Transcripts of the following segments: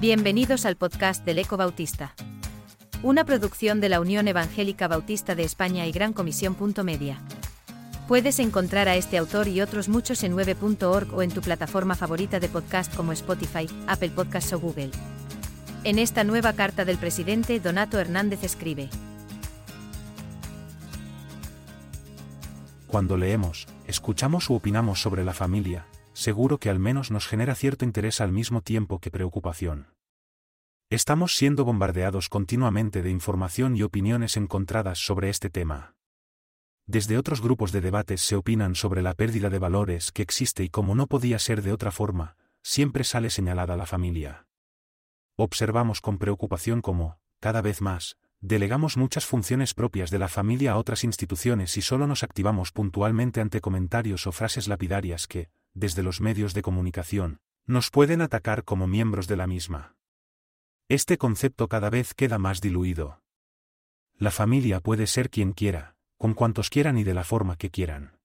Bienvenidos al podcast del Eco Bautista. Una producción de la Unión Evangélica Bautista de España y Gran Comisión. Media. Puedes encontrar a este autor y otros muchos en 9.org o en tu plataforma favorita de podcast como Spotify, Apple Podcasts o Google. En esta nueva carta del presidente, Donato Hernández escribe. Cuando leemos, escuchamos u opinamos sobre la familia, seguro que al menos nos genera cierto interés al mismo tiempo que preocupación. Estamos siendo bombardeados continuamente de información y opiniones encontradas sobre este tema. Desde otros grupos de debates se opinan sobre la pérdida de valores que existe y como no podía ser de otra forma, siempre sale señalada la familia. Observamos con preocupación cómo, cada vez más, delegamos muchas funciones propias de la familia a otras instituciones y solo nos activamos puntualmente ante comentarios o frases lapidarias que, desde los medios de comunicación, nos pueden atacar como miembros de la misma. Este concepto cada vez queda más diluido. La familia puede ser quien quiera, con cuantos quieran y de la forma que quieran.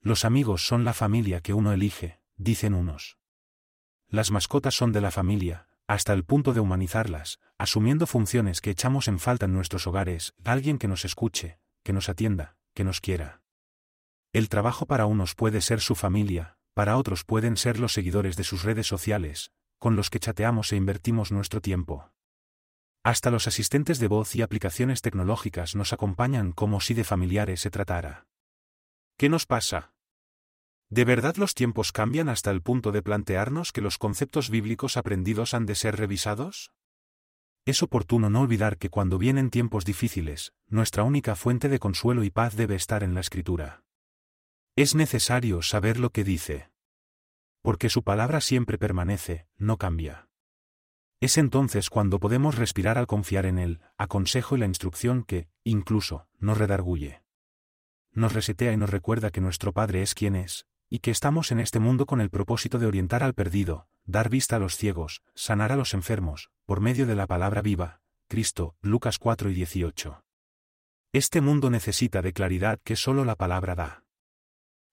Los amigos son la familia que uno elige, dicen unos. Las mascotas son de la familia, hasta el punto de humanizarlas, asumiendo funciones que echamos en falta en nuestros hogares, alguien que nos escuche, que nos atienda, que nos quiera. El trabajo para unos puede ser su familia, para otros pueden ser los seguidores de sus redes sociales, con los que chateamos e invertimos nuestro tiempo. Hasta los asistentes de voz y aplicaciones tecnológicas nos acompañan como si de familiares se tratara. ¿Qué nos pasa? ¿De verdad los tiempos cambian hasta el punto de plantearnos que los conceptos bíblicos aprendidos han de ser revisados? Es oportuno no olvidar que cuando vienen tiempos difíciles, nuestra única fuente de consuelo y paz debe estar en la Escritura. Es necesario saber lo que dice. Porque su palabra siempre permanece, no cambia. Es entonces cuando podemos respirar al confiar en Él, aconsejo y la instrucción que, incluso, nos redarguye. Nos resetea y nos recuerda que nuestro Padre es quien es, y que estamos en este mundo con el propósito de orientar al perdido, dar vista a los ciegos, sanar a los enfermos, por medio de la palabra viva, Cristo, Lucas 4 y 18. Este mundo necesita de claridad que solo la palabra da.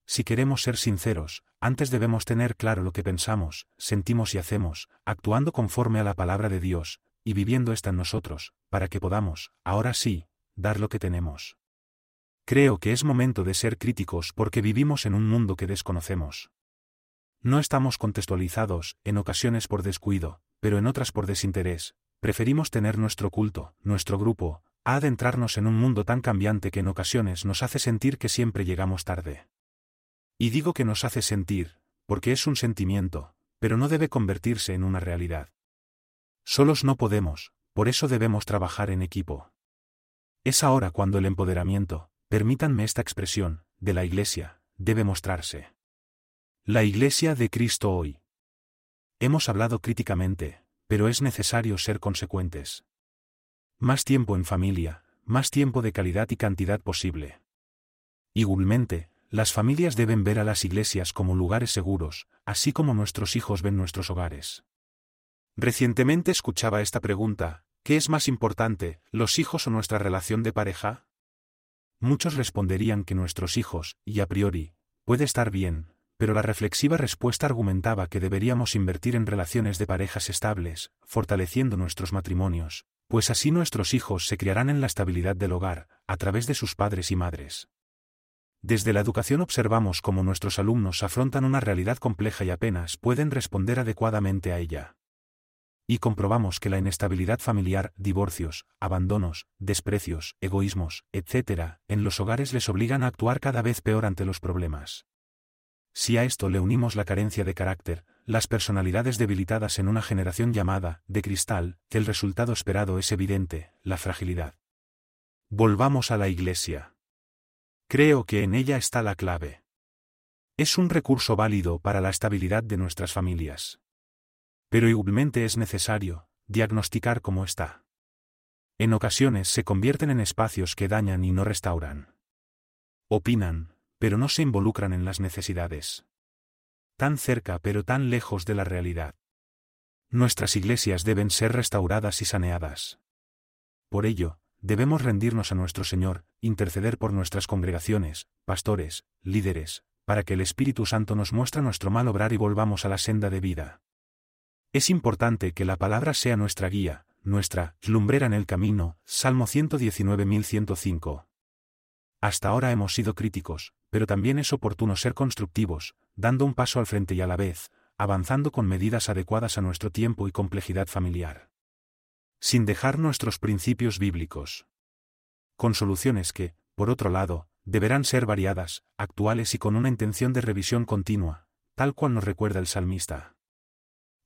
Si queremos ser sinceros, antes debemos tener claro lo que pensamos, sentimos y hacemos, actuando conforme a la palabra de Dios, y viviendo esta en nosotros, para que podamos, ahora sí, dar lo que tenemos. Creo que es momento de ser críticos porque vivimos en un mundo que desconocemos. No estamos contextualizados, en ocasiones por descuido, pero en otras por desinterés, preferimos tener nuestro culto, nuestro grupo, a adentrarnos en un mundo tan cambiante que en ocasiones nos hace sentir que siempre llegamos tarde. Y digo que nos hace sentir, porque es un sentimiento, pero no debe convertirse en una realidad. Solos no podemos, por eso debemos trabajar en equipo. Es ahora cuando el empoderamiento, permítanme esta expresión, de la Iglesia, debe mostrarse. La Iglesia de Cristo hoy. Hemos hablado críticamente, pero es necesario ser consecuentes. Más tiempo en familia, más tiempo de calidad y cantidad posible. Igualmente, las familias deben ver a las iglesias como lugares seguros, así como nuestros hijos ven nuestros hogares. Recientemente escuchaba esta pregunta, ¿qué es más importante, los hijos o nuestra relación de pareja? Muchos responderían que nuestros hijos, y a priori, puede estar bien, pero la reflexiva respuesta argumentaba que deberíamos invertir en relaciones de parejas estables, fortaleciendo nuestros matrimonios, pues así nuestros hijos se criarán en la estabilidad del hogar, a través de sus padres y madres. Desde la educación observamos cómo nuestros alumnos afrontan una realidad compleja y apenas pueden responder adecuadamente a ella. Y comprobamos que la inestabilidad familiar, divorcios, abandonos, desprecios, egoísmos, etc., en los hogares les obligan a actuar cada vez peor ante los problemas. Si a esto le unimos la carencia de carácter, las personalidades debilitadas en una generación llamada, de cristal, el resultado esperado es evidente, la fragilidad. Volvamos a la Iglesia. Creo que en ella está la clave. Es un recurso válido para la estabilidad de nuestras familias. Pero igualmente es necesario diagnosticar cómo está. En ocasiones se convierten en espacios que dañan y no restauran. Opinan, pero no se involucran en las necesidades. Tan cerca pero tan lejos de la realidad. Nuestras iglesias deben ser restauradas y saneadas. Por ello, debemos rendirnos a nuestro Señor, interceder por nuestras congregaciones, pastores, líderes, para que el Espíritu Santo nos muestre nuestro mal obrar y volvamos a la senda de vida. Es importante que la palabra sea nuestra guía, nuestra lumbrera en el camino, Salmo 119.105. Hasta ahora hemos sido críticos, pero también es oportuno ser constructivos, dando un paso al frente y a la vez, avanzando con medidas adecuadas a nuestro tiempo y complejidad familiar. Sin dejar nuestros principios bíblicos. Con soluciones que, por otro lado, deberán ser variadas, actuales y con una intención de revisión continua, tal cual nos recuerda el salmista.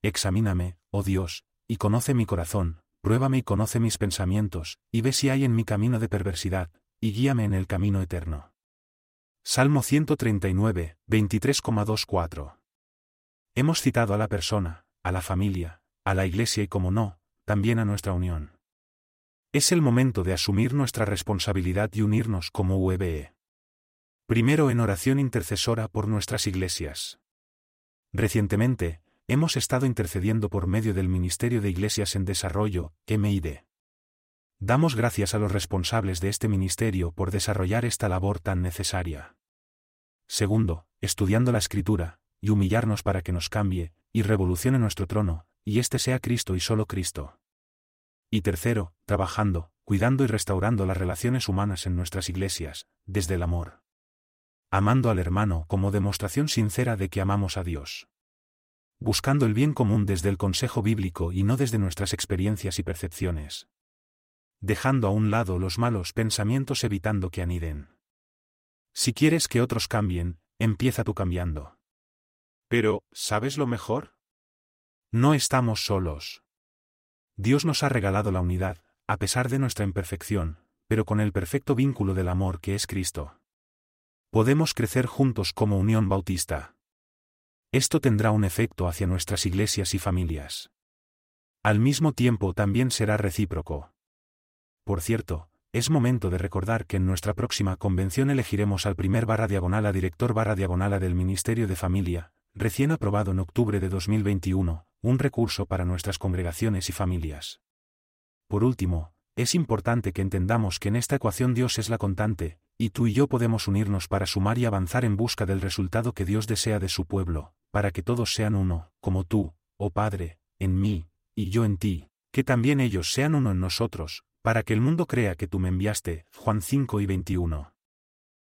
Examíname, oh Dios, y conoce mi corazón, pruébame y conoce mis pensamientos, y ve si hay en mi camino de perversidad, y guíame en el camino eterno. Salmo 139, 23,24. Hemos citado a la persona, a la familia, a la iglesia y como no, también a nuestra unión. Es el momento de asumir nuestra responsabilidad y unirnos como UEBE. Primero en oración intercesora por nuestras iglesias. Recientemente, hemos estado intercediendo por medio del Ministerio de Iglesias en Desarrollo, MID. Damos gracias a los responsables de este ministerio por desarrollar esta labor tan necesaria. Segundo, estudiando la Escritura, y humillarnos para que nos cambie, y revolucione nuestro trono, y este sea Cristo y solo Cristo. Y tercero, trabajando, cuidando y restaurando las relaciones humanas en nuestras iglesias, desde el amor. Amando al hermano como demostración sincera de que amamos a Dios. Buscando el bien común desde el consejo bíblico y no desde nuestras experiencias y percepciones dejando a un lado los malos pensamientos evitando que aniden. Si quieres que otros cambien, empieza tú cambiando. Pero, ¿sabes lo mejor? No estamos solos. Dios nos ha regalado la unidad, a pesar de nuestra imperfección, pero con el perfecto vínculo del amor que es Cristo. Podemos crecer juntos como unión bautista. Esto tendrá un efecto hacia nuestras iglesias y familias. Al mismo tiempo también será recíproco. Por cierto, es momento de recordar que en nuestra próxima convención elegiremos al primer barra diagonal a director barra diagonal del Ministerio de Familia, recién aprobado en octubre de 2021, un recurso para nuestras congregaciones y familias. Por último, es importante que entendamos que en esta ecuación Dios es la contante, y tú y yo podemos unirnos para sumar y avanzar en busca del resultado que Dios desea de su pueblo, para que todos sean uno, como tú, oh Padre, en mí, y yo en ti, que también ellos sean uno en nosotros, para que el mundo crea que tú me enviaste, Juan 5 y 21.